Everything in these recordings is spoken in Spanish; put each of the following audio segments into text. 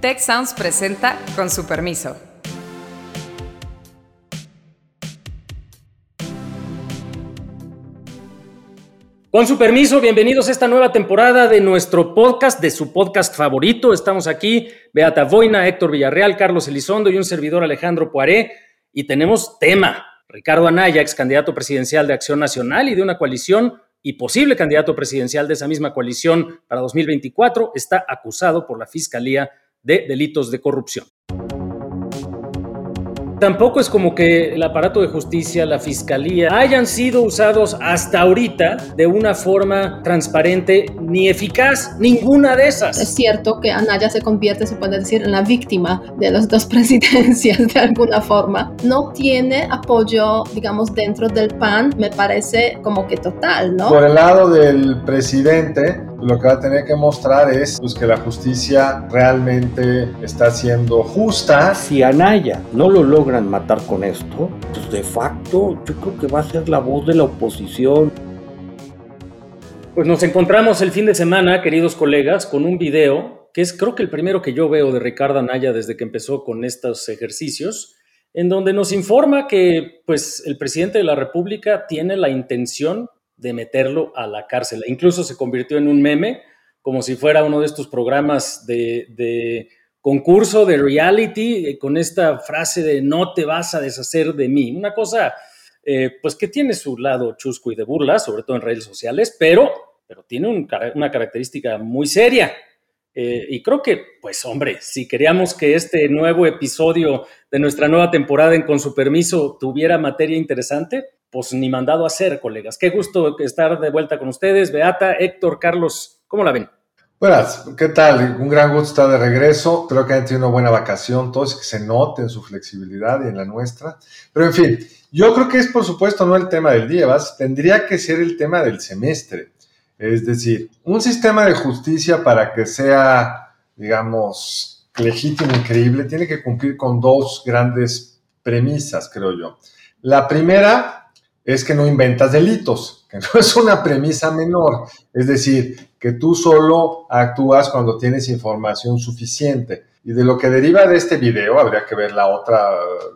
Tech Sounds presenta con su permiso. Con su permiso, bienvenidos a esta nueva temporada de nuestro podcast, de su podcast favorito. Estamos aquí, Beata Voina, Héctor Villarreal, Carlos Elizondo y un servidor Alejandro Poiré. Y tenemos tema. Ricardo Anaya, ex candidato presidencial de Acción Nacional y de una coalición y posible candidato presidencial de esa misma coalición para 2024, está acusado por la Fiscalía de delitos de corrupción. Tampoco es como que el aparato de justicia, la fiscalía, hayan sido usados hasta ahorita de una forma transparente ni eficaz, ninguna de esas. Es cierto que Anaya se convierte, se puede decir, en la víctima de las dos presidencias de alguna forma. No tiene apoyo, digamos, dentro del PAN, me parece como que total, ¿no? Por el lado del presidente, lo que va a tener que mostrar es pues, que la justicia realmente está siendo justa. Si Anaya no lo logran matar con esto, pues de facto yo creo que va a ser la voz de la oposición. Pues nos encontramos el fin de semana, queridos colegas, con un video que es creo que el primero que yo veo de Ricardo Anaya desde que empezó con estos ejercicios, en donde nos informa que pues el presidente de la República tiene la intención de meterlo a la cárcel. Incluso se convirtió en un meme, como si fuera uno de estos programas de, concurso, de reality, eh, con esta frase de no te vas a deshacer de mí. Una cosa, eh, pues que tiene su lado chusco y de burla, sobre todo en redes sociales, pero, pero tiene una característica muy seria. Eh, y creo que, pues hombre, si queríamos que este nuevo episodio de nuestra nueva temporada en Con su permiso tuviera materia interesante, pues ni mandado a hacer, colegas. Qué gusto estar de vuelta con ustedes. Beata, Héctor, Carlos, ¿cómo la ven? Buenas, ¿qué tal? Un gran gusto estar de regreso. Creo que han tenido una buena vacación, todos que se note en su flexibilidad y en la nuestra. Pero en fin, yo creo que es por supuesto no el tema del día, ¿vas? tendría que ser el tema del semestre. Es decir, un sistema de justicia para que sea, digamos, legítimo, increíble, tiene que cumplir con dos grandes premisas, creo yo. La primera es que no inventas delitos, que no es una premisa menor. Es decir, que tú solo actúas cuando tienes información suficiente. Y de lo que deriva de este video, habría que ver la otra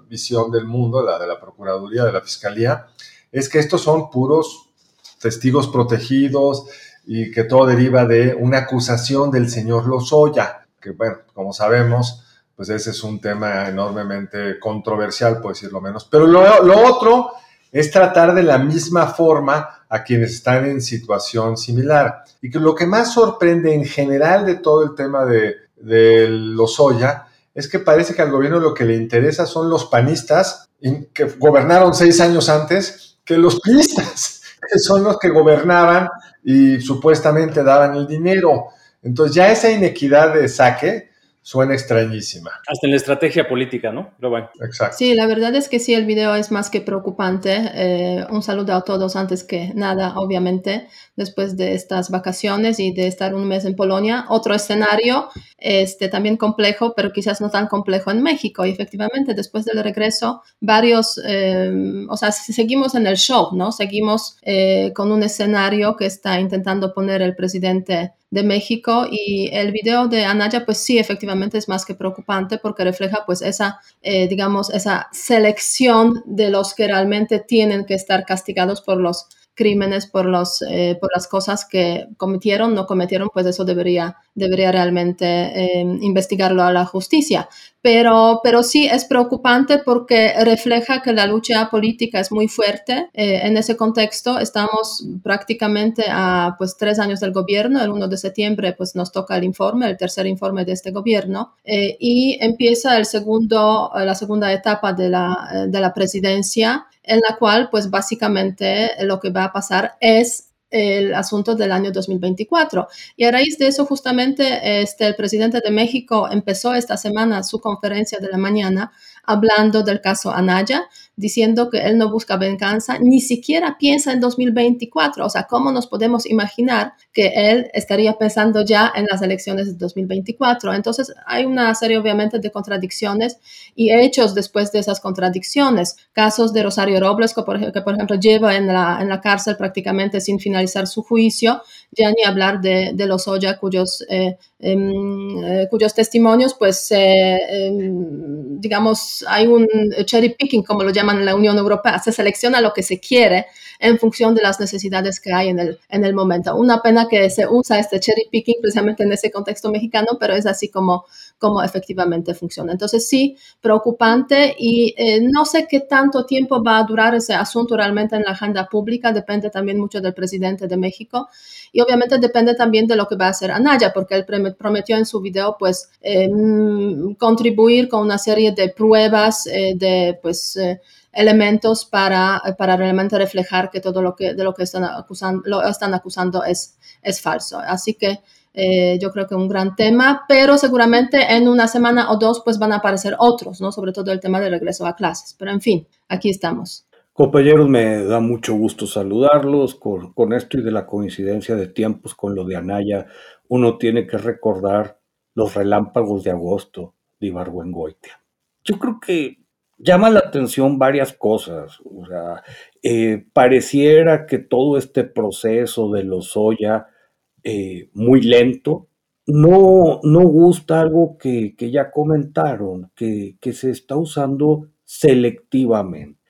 visión del mundo, la de la Procuraduría, de la Fiscalía, es que estos son puros testigos protegidos y que todo deriva de una acusación del señor Lozoya, que bueno, como sabemos, pues ese es un tema enormemente controversial, por decirlo menos. Pero lo, lo otro es tratar de la misma forma a quienes están en situación similar. Y que lo que más sorprende en general de todo el tema de, de Lozoya es que parece que al gobierno lo que le interesa son los panistas que gobernaron seis años antes que los pinistas, que son los que gobernaban y supuestamente daban el dinero. Entonces ya esa inequidad de saque suena extrañísima. Hasta en la estrategia política, ¿no? Pero bueno. Exacto. Sí, la verdad es que sí, el video es más que preocupante. Eh, un saludo a todos antes que nada, obviamente, después de estas vacaciones y de estar un mes en Polonia. Otro escenario, este, también complejo, pero quizás no tan complejo en México. Y efectivamente, después del regreso, varios, eh, o sea, seguimos en el show, ¿no? Seguimos eh, con un escenario que está intentando poner el presidente de México y el video de Anaya pues sí efectivamente es más que preocupante porque refleja pues esa eh, digamos esa selección de los que realmente tienen que estar castigados por los crímenes por, los, eh, por las cosas que cometieron, no cometieron, pues eso debería, debería realmente eh, investigarlo a la justicia. Pero, pero sí es preocupante porque refleja que la lucha política es muy fuerte. Eh, en ese contexto estamos prácticamente a pues, tres años del gobierno. El 1 de septiembre pues, nos toca el informe, el tercer informe de este gobierno. y empieza el segundo, la segunda etapa de la, de la presidencia en la cual pues básicamente lo que va a pasar es el asunto del año 2024. Y a raíz de eso, justamente, este, el presidente de México empezó esta semana su conferencia de la mañana hablando del caso Anaya, diciendo que él no busca venganza, ni siquiera piensa en 2024. O sea, ¿cómo nos podemos imaginar que él estaría pensando ya en las elecciones de 2024? Entonces, hay una serie, obviamente, de contradicciones y hechos después de esas contradicciones. Casos de Rosario Robles, que por, ejemplo, lleva en la, en la cárcel prácticamente sin finalizar su juicio, ya ni hablar de, los Oya, cuyos, eh, em, eh, cuyos testimonios, pues, em, digamos, hay un cherry picking, como lo llaman en la Unión Europea, se selecciona lo que se quiere en función de las necesidades que hay en el, en el momento. Una pena que se usa este cherry picking precisamente en ese contexto mexicano, pero es así como, como efectivamente funciona. Entonces, sí, preocupante y no sé qué tanto tiempo va a durar ese asunto realmente en la agenda pública, depende también mucho del presidente de México y obviamente depende también de lo que va a hacer Anaya, porque él prometió en su video pues em, contribuir con una serie de pruebas eh, de pues eh, elementos para, para realmente reflejar que todo lo que de lo que están acusando, lo están acusando es, es falso. Así que eh, yo creo que un gran tema, pero seguramente en una semana o dos pues van a aparecer otros, ¿no? Sobre todo el tema de regreso a clases. Pero en fin, aquí estamos. Compañeros, me da mucho gusto saludarlos con, con esto y de la coincidencia de tiempos con lo de Anaya. Uno tiene que recordar los relámpagos de agosto de Ibargüengoitia. Yo creo que llama la atención varias cosas. O sea, eh, pareciera que todo este proceso de los soya eh, muy lento, no, no gusta algo que, ya comentaron, que, se está usando selectivamente.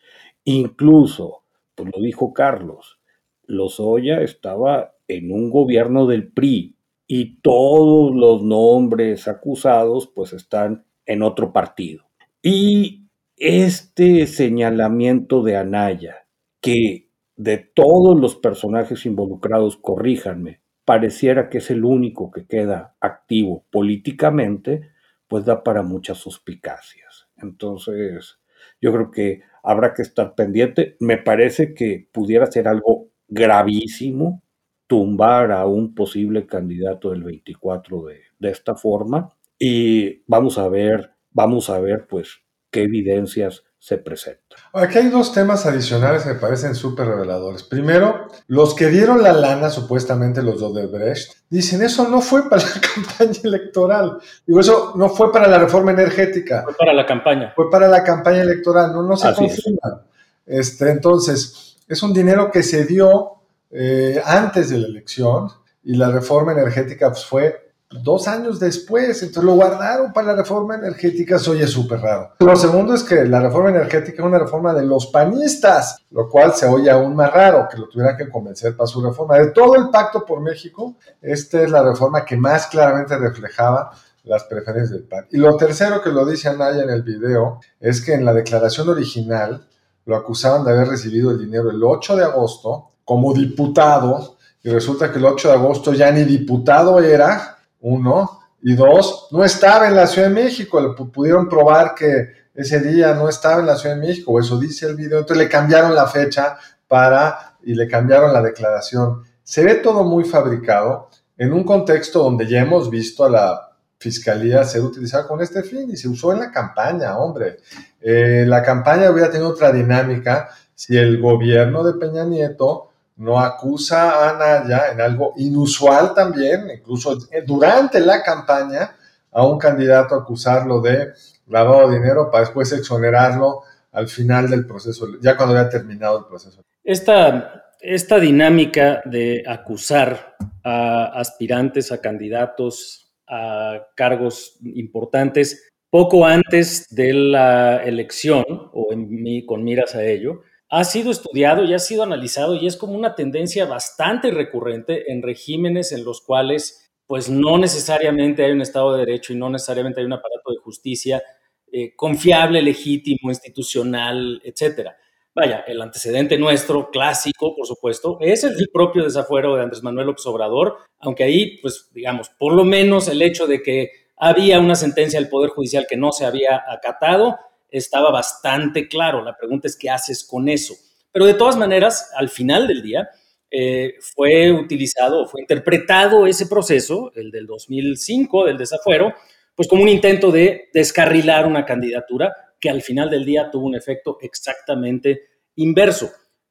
Incluso, pues lo dijo Carlos, Lozoya estaba en un gobierno del PRI y todos los nombres acusados pues están en otro partido. Y este señalamiento de Anaya, que de todos los personajes involucrados, corríjanme, pareciera que es el único que queda activo políticamente, pues da para muchas suspicacias. Entonces, yo creo que habrá que estar pendiente. Me parece que pudiera ser algo gravísimo tumbar a un posible candidato del 24 de, de esta forma y vamos a ver, vamos a ver pues qué evidencias se presenta. Aquí hay dos temas adicionales que me parecen súper reveladores. Primero, los que dieron la lana, supuestamente los de Brecht, dicen eso no fue para la campaña electoral. Digo, eso no fue para la reforma energética. Fue para la campaña. Fue para la campaña electoral, no, no se confundan. Este, entonces, es un dinero que se dio eh, antes de la elección y la reforma energética pues, fue dos años después, entonces lo guardaron para la reforma energética, eso oye súper raro. Lo segundo es que la reforma energética es una reforma de los panistas, lo cual se oye aún más raro que lo tuvieran que convencer para su reforma. De todo el pacto por México, esta es la reforma que más claramente reflejaba las preferencias del PAN. Y lo tercero que lo dice Anaya en el video es que en la declaración original lo acusaban de haber recibido el dinero el 8 de agosto como diputado y resulta que el 8 de agosto ya ni diputado era uno, y dos, no estaba en la Ciudad de México, pudieron probar que ese día no estaba en la Ciudad de México, eso dice el video, entonces le cambiaron la fecha para, y le cambiaron la declaración. Se ve todo muy fabricado en un contexto donde ya hemos visto a la fiscalía ser utilizada con este fin y se usó en la campaña, hombre. Eh, la campaña hubiera tenido otra dinámica si el gobierno de Peña Nieto no acusa a Anaya en algo inusual también, incluso durante la campaña, a un candidato acusarlo de lavado de dinero para después exonerarlo al final del proceso, ya cuando había terminado el proceso. Esta, esta dinámica de acusar a aspirantes, a candidatos, a cargos importantes, poco antes de la elección, o en, con miras a ello, ha sido estudiado y ha sido analizado y es como una tendencia bastante recurrente en regímenes en los cuales pues no necesariamente hay un Estado de Derecho y no necesariamente hay un aparato de justicia eh, confiable, legítimo, institucional, etcétera. Vaya, el antecedente nuestro, clásico, por supuesto, es el propio desafuero de Andrés Manuel López Obrador, aunque ahí, pues, digamos, por lo menos el hecho de que había una sentencia del Poder Judicial que no se había acatado, estaba bastante claro. La pregunta es qué haces con eso. Pero de todas maneras, al final del día, eh, fue utilizado, fue interpretado ese proceso, el del 2005, del desafuero, pues como un intento de descarrilar una candidatura que al final del día tuvo un efecto exactamente inverso.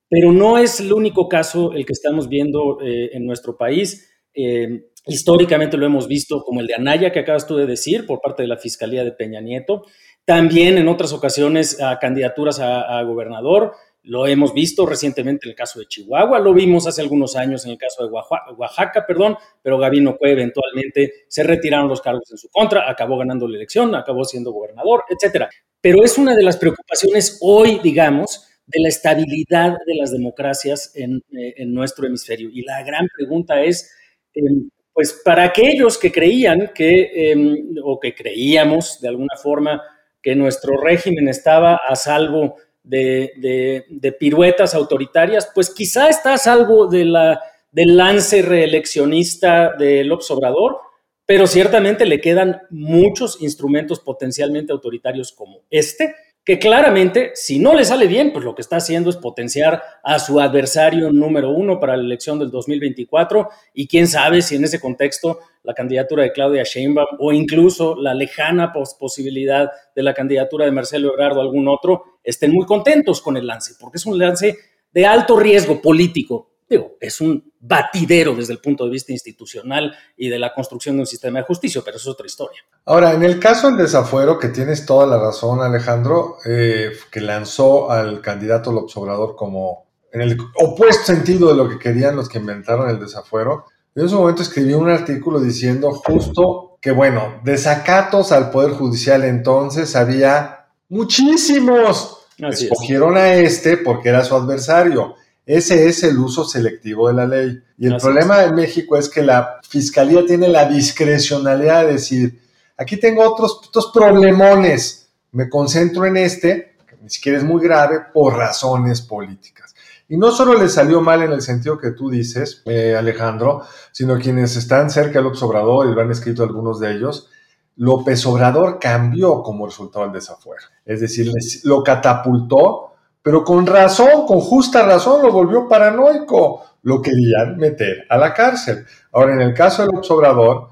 Pero no es el único caso el que estamos viendo eh, en nuestro país. Eh, históricamente lo hemos visto como el de Anaya, que acabas tú de decir, por parte de la Fiscalía de Peña Nieto. También en otras ocasiones a candidaturas a, gobernador, lo hemos visto recientemente en el caso de Chihuahua, lo vimos hace algunos años en el caso de Oaxaca, perdón, pero Gabino Cue eventualmente se retiraron los cargos en su contra, acabó ganando la elección, acabó siendo gobernador, etcétera. Pero es una de las preocupaciones hoy, digamos, de la estabilidad de las democracias en, eh, nuestro hemisferio. Y la gran pregunta es, em, pues para aquellos que creían que, em, o que creíamos de alguna forma, que nuestro régimen estaba a salvo de, piruetas autoritarias, pues quizá está a salvo de del lance reeleccionista del Obrador, pero ciertamente le quedan muchos instrumentos potencialmente autoritarios como este, que claramente, si no le sale bien, pues lo que está haciendo es potenciar a su adversario número uno para la elección del 2024 y quién sabe si en ese contexto la candidatura de Claudia Sheinbaum o incluso la lejana posibilidad de la candidatura de Marcelo Ebrard o algún otro estén muy contentos con el lance, porque es un lance de alto riesgo político. Digo, es un batidero desde el punto de vista institucional y de la construcción de un sistema de justicia, pero eso es otra historia. Ahora, en el caso del desafuero, que tienes toda la razón, Alejandro, eh, que lanzó al candidato López Obrador como en el opuesto sentido de lo que querían los que inventaron el desafuero, en ese momento escribí un artículo diciendo justo que, bueno, desacatos al Poder Judicial entonces había muchísimos. Escogieron a este porque era su adversario. Ese es el uso selectivo de la ley. Y el problema en México es que la fiscalía tiene la discrecionalidad de decir, aquí tengo otros, otros problemones, me concentro en este, que ni siquiera es muy grave, por razones políticas. Y no solo le salió mal en el sentido que tú dices, eh, Alejandro, sino quienes están cerca de López Obrador, y lo han escrito algunos de ellos, López Obrador cambió como resultado del desafuero. Es decir, lo catapultó pero con razón, con justa razón, lo volvió paranoico. Lo querían meter a la cárcel. Ahora, en el caso del observador,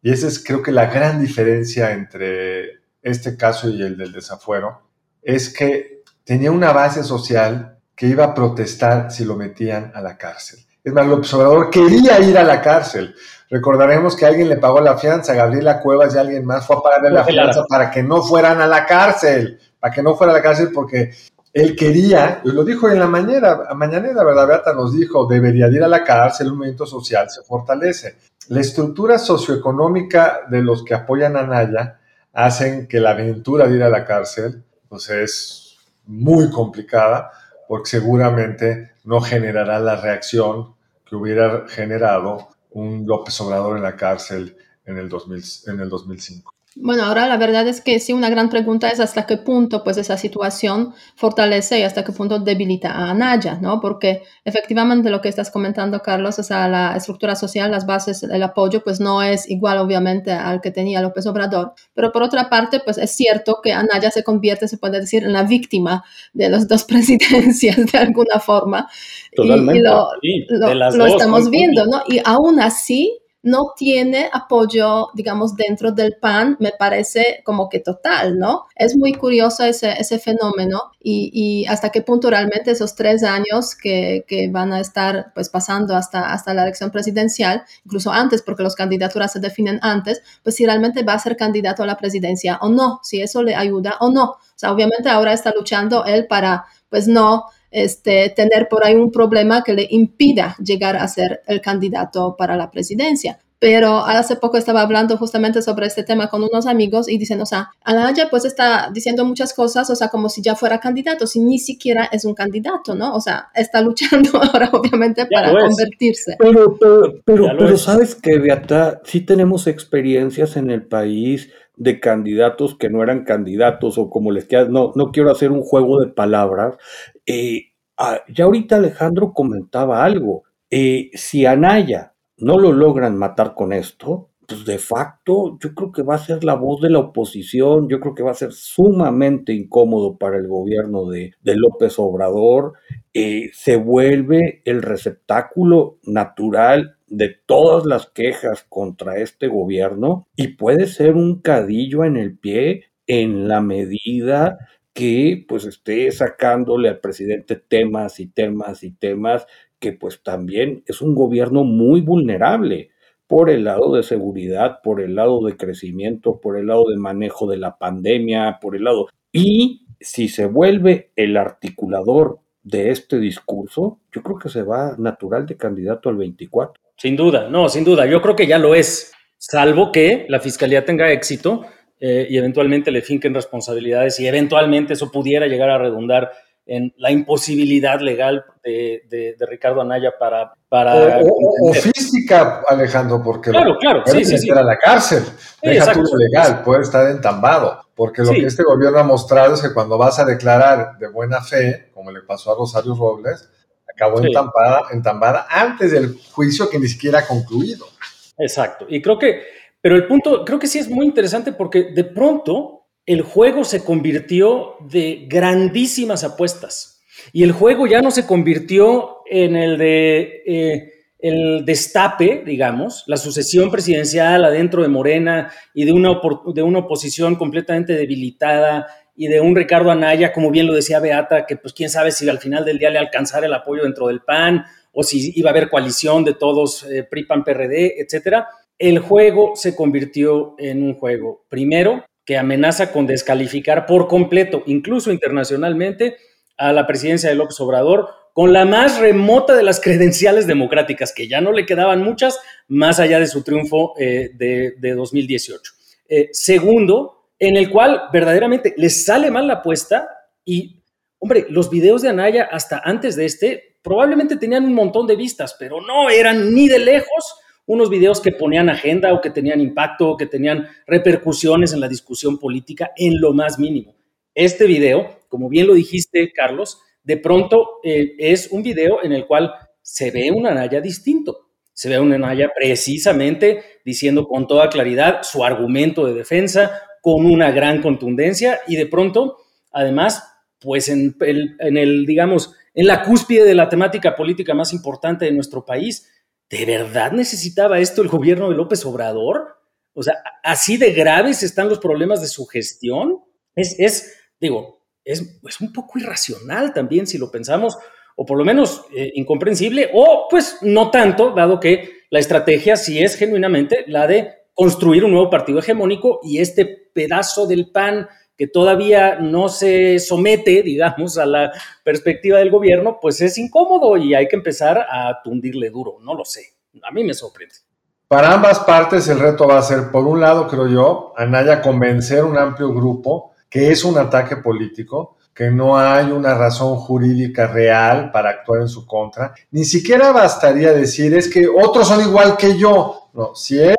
y esa es creo que la gran diferencia entre este caso y el del desafuero, es que tenía una base social que iba a protestar si lo metían a la cárcel. Es más, el observador quería ir a la cárcel. Recordaremos que alguien le pagó la fianza, Gabriela Cuevas y alguien más fue a pagarle la fianza para que no fueran a la cárcel, para que no fuera a la cárcel porque él quería, lo dijo en la mañana, mañanera, ¿verdad? Beata nos dijo, debería ir a la cárcel, el movimiento social se fortalece. La estructura socioeconómica de los que apoyan a Naya hacen que la aventura de ir a la cárcel, pues es muy complicada, porque seguramente no generará la reacción que hubiera generado un López Obrador en la cárcel en el, 2000, en el 2005. Bueno, ahora la verdad es que sí, una gran pregunta es hasta qué punto pues esa situación fortalece y hasta qué punto debilita a Anaya, ¿no? Porque efectivamente lo que estás comentando, Carlos, o sea, la estructura social, las bases, el apoyo, pues no es igual obviamente al que tenía López Obrador, pero por otra parte, pues es cierto que Anaya se convierte, se puede decir, en la víctima de las dos presidencias de alguna forma. Totalmente. Y, lo, lo estamos viendo, ¿no? Y aún así, no tiene apoyo, digamos, dentro del PAN, me parece como que total, ¿no? Es muy curioso ese, ese fenómeno y, hasta qué punto realmente esos tres años que, que, van a estar pues pasando hasta, hasta la elección presidencial, incluso antes, porque las candidaturas se definen antes, pues si realmente va a ser candidato a la presidencia o no, si eso le ayuda o no. O sea, obviamente ahora está luchando él para, pues no este, tener por ahí un problema que le impida llegar a ser el candidato para la presidencia. Pero hace poco estaba hablando justamente sobre este tema con unos amigos y dicen, o sea, Anaya pues está diciendo muchas cosas, o sea, como si ya fuera candidato, si ni siquiera es un candidato, ¿no? O sea, está luchando ahora obviamente para convertirse. Pero, pero, pero, pero sabes que, Beata, sí tenemos experiencias en el país de candidatos que no eran candidatos o como les quieras, no, no quiero hacer un juego de palabras. Eh, ah, ya ahorita Alejandro comentaba algo. Eh, si Anaya no lo logran matar con esto, pues de facto yo creo que va a ser la voz de la oposición, yo creo que va a ser sumamente incómodo para el gobierno de, López Obrador, eh, se vuelve el receptáculo natural de todas las quejas contra este gobierno y puede ser un cadillo en el pie en la medida que pues esté sacándole al presidente temas y temas y temas que pues también es un gobierno muy vulnerable por el lado de seguridad, por el lado de crecimiento, por el lado de manejo de la pandemia, por el lado... Y si se vuelve el articulador de este discurso, yo creo que se va natural de candidato al 24. Sin duda, no, sin duda. Yo creo que ya lo es, salvo que la fiscalía tenga éxito eh, y eventualmente le finquen responsabilidades y eventualmente eso pudiera llegar a redundar en la imposibilidad legal de, Ricardo Anaya para... para o, física, Alejandro, porque claro, claro, puede sí, a la cárcel. Deja tú legal, puede estar entambado. Porque lo que este gobierno ha mostrado es que cuando vas a declarar de buena fe, como le pasó a Rosario Robles, acabó entambada, entambada antes del juicio que ni siquiera ha concluido. Exacto. Y creo que, pero el punto, creo que sí es muy interesante porque de pronto el juego se convirtió de grandísimas apuestas. Y el juego ya no se convirtió en el de eh, el destape, digamos, la sucesión presidencial adentro de Morena y de una, de una oposición completamente debilitada y de un Ricardo Anaya, como bien lo decía Beata, que pues quién sabe si al final del día le alcanzara el apoyo dentro del PAN o si iba a haber coalición de todos eh, PRI, PAN, PRD, etcétera. El juego se convirtió en un juego, primero, que amenaza con descalificar por completo, incluso internacionalmente, a la presidencia de López Obrador con la más remota de las credenciales democráticas, que ya no le quedaban muchas, más allá de su triunfo eh, de, 2018. Eh, segundo, en el cual verdaderamente les sale mal la apuesta y, hombre, los videos de Anaya hasta antes de este probablemente tenían un montón de vistas, pero no eran ni de lejos unos videos que ponían agenda o que tenían impacto o que tenían repercusiones en la discusión política en lo más mínimo. Este video, como bien lo dijiste, Carlos, de pronto eh, es un video en el cual se ve un Anaya distinto. Se ve un Anaya precisamente diciendo con toda claridad su argumento de defensa, con una gran contundencia y de pronto, además, pues en el digamos, en la cúspide de la temática política más importante de nuestro país, ¿de verdad necesitaba esto el gobierno de López Obrador? O sea, así de graves están los problemas de su gestión. Es, digo, es, un poco irracional también si lo pensamos, o por lo menos eh, incomprensible, o pues no tanto, dado que la estrategia sí es genuinamente la de construir un nuevo partido hegemónico y este pedazo del PAN que todavía no se somete, digamos, a la perspectiva del gobierno, pues es incómodo y hay que empezar a tundirle duro. No lo sé. A mí me sorprende. Para ambas partes el reto va a ser, por un lado, creo yo, Anaya convencer un amplio grupo que es un ataque político, que no hay una razón jurídica real para actuar en su contra. Ni siquiera bastaría decir es que otros son igual que yo. No, si él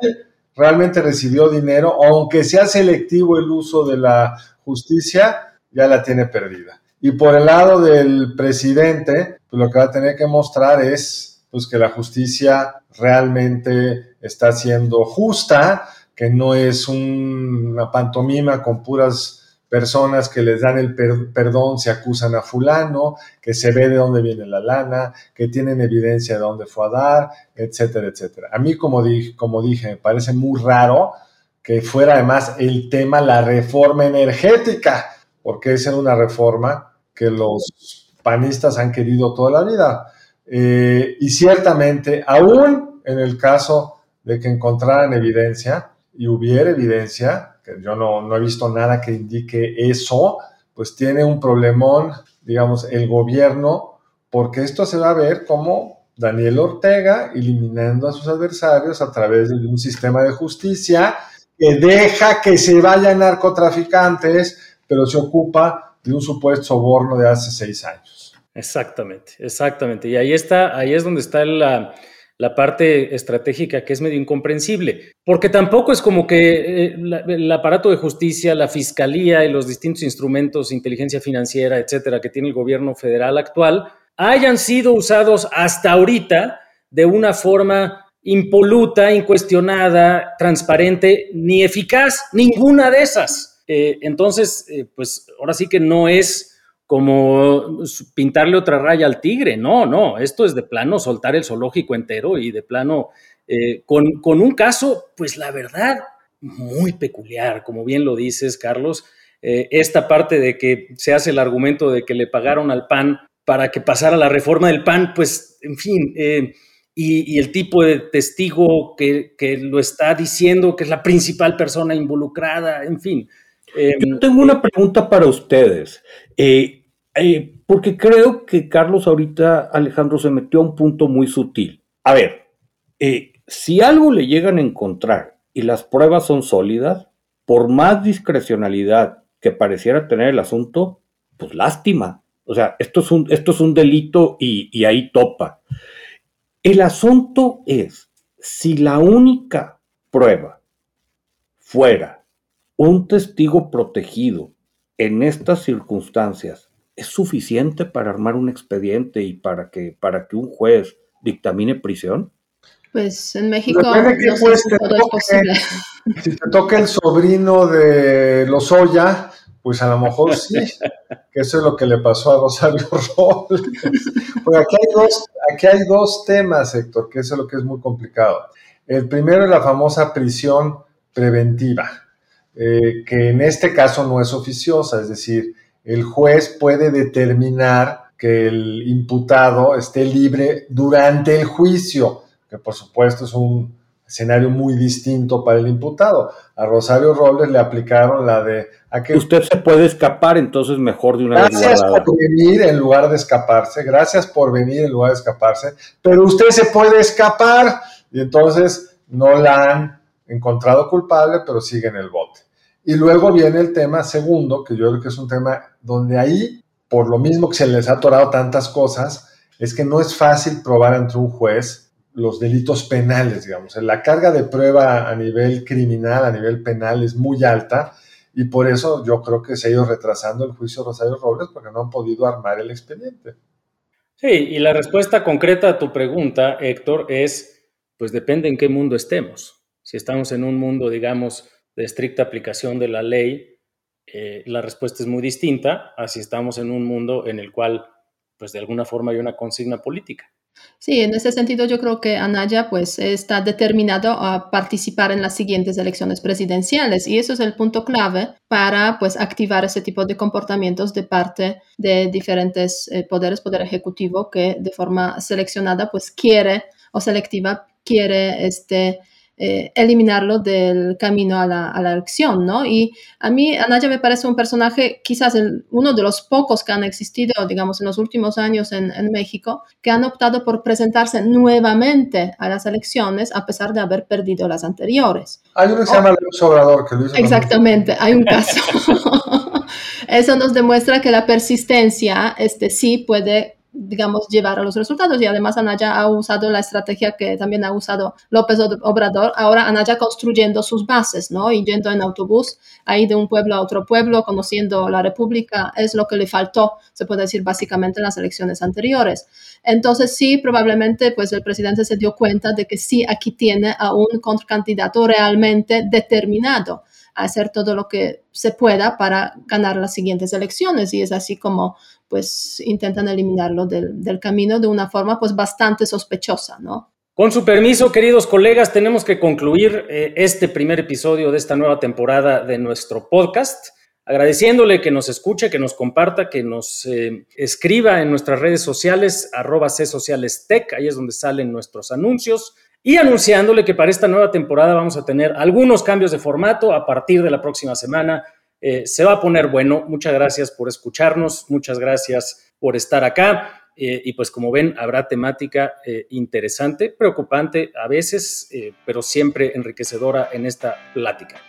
realmente recibió dinero, aunque sea selectivo el uso de la justicia, ya la tiene perdida. Y por el lado del presidente, pues lo que va a tener que mostrar es pues, que la justicia realmente está siendo justa, que no es una pantomima con puras personas que les dan el perdón se acusan a fulano, que se ve de dónde viene la lana, que tienen evidencia de dónde fue a dar, etcétera, etcétera. A mí, como dije, como dije, me parece muy raro que fuera además el tema la reforma energética, porque esa es una reforma que los panistas han querido toda la vida. Eh, y ciertamente, aún en el caso de que encontraran evidencia y hubiera evidencia, yo no, he visto nada que indique eso, pues tiene un problemón, digamos, el gobierno, porque esto se va a ver como Daniel Ortega eliminando a sus adversarios a través de un sistema de justicia que deja que se vayan narcotraficantes, pero se ocupa de un supuesto soborno de hace seis años. Exactamente, exactamente. Y ahí está, ahí es donde está la, la parte estratégica que es medio incomprensible, porque tampoco es como que eh, el aparato de justicia, la fiscalía y los distintos instrumentos, inteligencia financiera, etcétera, que tiene el gobierno federal actual, hayan sido usados hasta ahorita de una forma impoluta, incuestionada, transparente, ni eficaz, ninguna de esas. Eh, entonces, eh, pues ahora sí que no es como pintarle otra raya al tigre. No, no, esto es de plano soltar el zoológico entero y de plano eh, con, un caso, pues la verdad, muy peculiar, como bien lo dices, Carlos. Eh, esta parte de que se hace el argumento de que le pagaron al PAN para que pasara la reforma del PAN, pues, en fin, eh, y, el tipo de testigo que, que, lo está diciendo, que es la principal persona involucrada, en fin. Yo tengo una pregunta para ustedes. Eh, porque creo que Carlos ahorita, Alejandro, se metió a un punto muy sutil. A ver, eh, si algo le llegan a encontrar y las pruebas son sólidas, por más discrecionalidad que pareciera tener el asunto, pues lástima. O sea, esto es un, esto es un delito y ahí topa. El asunto es, si la única prueba fuera un testigo protegido en estas circunstancias, ¿es suficiente para armar un expediente y para que, para que un juez dictamine prisión? Pues en México no sé si todo es posible. Si te toca el sobrino de Lozoya, pues a lo mejor sí, que eso es lo que le pasó a Rosario Robles. Porque aquí hay, dos, aquí hay dos temas, Héctor, que eso es lo que es muy complicado. El primero es la famosa prisión preventiva, eh, que en este caso no es oficiosa, es decir, el juez puede determinar que el imputado esté libre durante el juicio, que por supuesto es un escenario muy distinto para el imputado. A Rosario Robles le aplicaron la de... A que, Usted se puede escapar, entonces mejor de una vez Gracias por venir en lugar de escaparse, gracias por venir en lugar de escaparse, pero usted se puede escapar y entonces no la han encontrado culpable, pero sigue en el bote. Y luego viene el tema segundo, que yo creo que es un tema donde ahí, por lo mismo que se les ha atorado tantas cosas, es que no es fácil probar ante un juez los delitos penales, digamos. La carga de prueba a nivel criminal, a nivel penal, es muy alta y por eso yo creo que se ha ido retrasando el juicio Rosario Robles porque no han podido armar el expediente. Sí, y la respuesta concreta a tu pregunta, Héctor, es, pues depende en qué mundo estemos. Si estamos en un mundo, digamos, de estricta aplicación de la ley, eh, la respuesta es muy distinta a si estamos en un mundo en el cual, pues de alguna forma hay una consigna política. Sí, en ese sentido yo creo que Anaya pues está determinado a participar en las siguientes elecciones presidenciales y eso es el punto clave para pues activar ese tipo de comportamientos de parte de diferentes eh, poderes, poder ejecutivo que de forma seleccionada pues quiere o selectiva quiere este eh, eliminarlo del camino a la, a la, elección, ¿no? Y a mí Anaya me parece un personaje, quizás uno de los pocos que han existido, digamos, en los últimos años en, en, México, que han optado por presentarse nuevamente a las elecciones a pesar de haber perdido las anteriores. Hay uno que se llama Luis Obrador, que lo hizo Exactamente, hay un caso. Eso nos demuestra que la persistencia este, sí puede digamos, llevar a los resultados. Y además Anaya ha usado la estrategia que también ha usado López Obrador. Ahora Anaya construyendo sus bases, ¿no? Yendo en autobús ahí de un pueblo a otro pueblo, conociendo la República, es lo que le faltó, se puede decir básicamente en las elecciones anteriores. Entonces sí, probablemente pues el presidente se dio cuenta de que sí, aquí tiene a un contracandidato realmente determinado hacer todo lo que se pueda para ganar las siguientes elecciones. Y es así como pues intentan eliminarlo del, del camino de una forma pues bastante sospechosa, ¿no? Con su permiso, queridos colegas, tenemos que concluir eh, este primer episodio de esta nueva temporada de nuestro podcast, agradeciéndole que nos escuche, que nos comparta, que nos eh, escriba en nuestras redes sociales, arroba C Sociales Tech, ahí es donde salen nuestros anuncios, y anunciándole que para esta nueva temporada vamos a tener algunos cambios de formato a partir de la próxima semana. Eh, se va a poner bueno. Muchas gracias por escucharnos, muchas gracias por estar acá. Eh, y pues como ven, habrá temática eh, interesante, preocupante a veces, pero siempre enriquecedora en esta plática.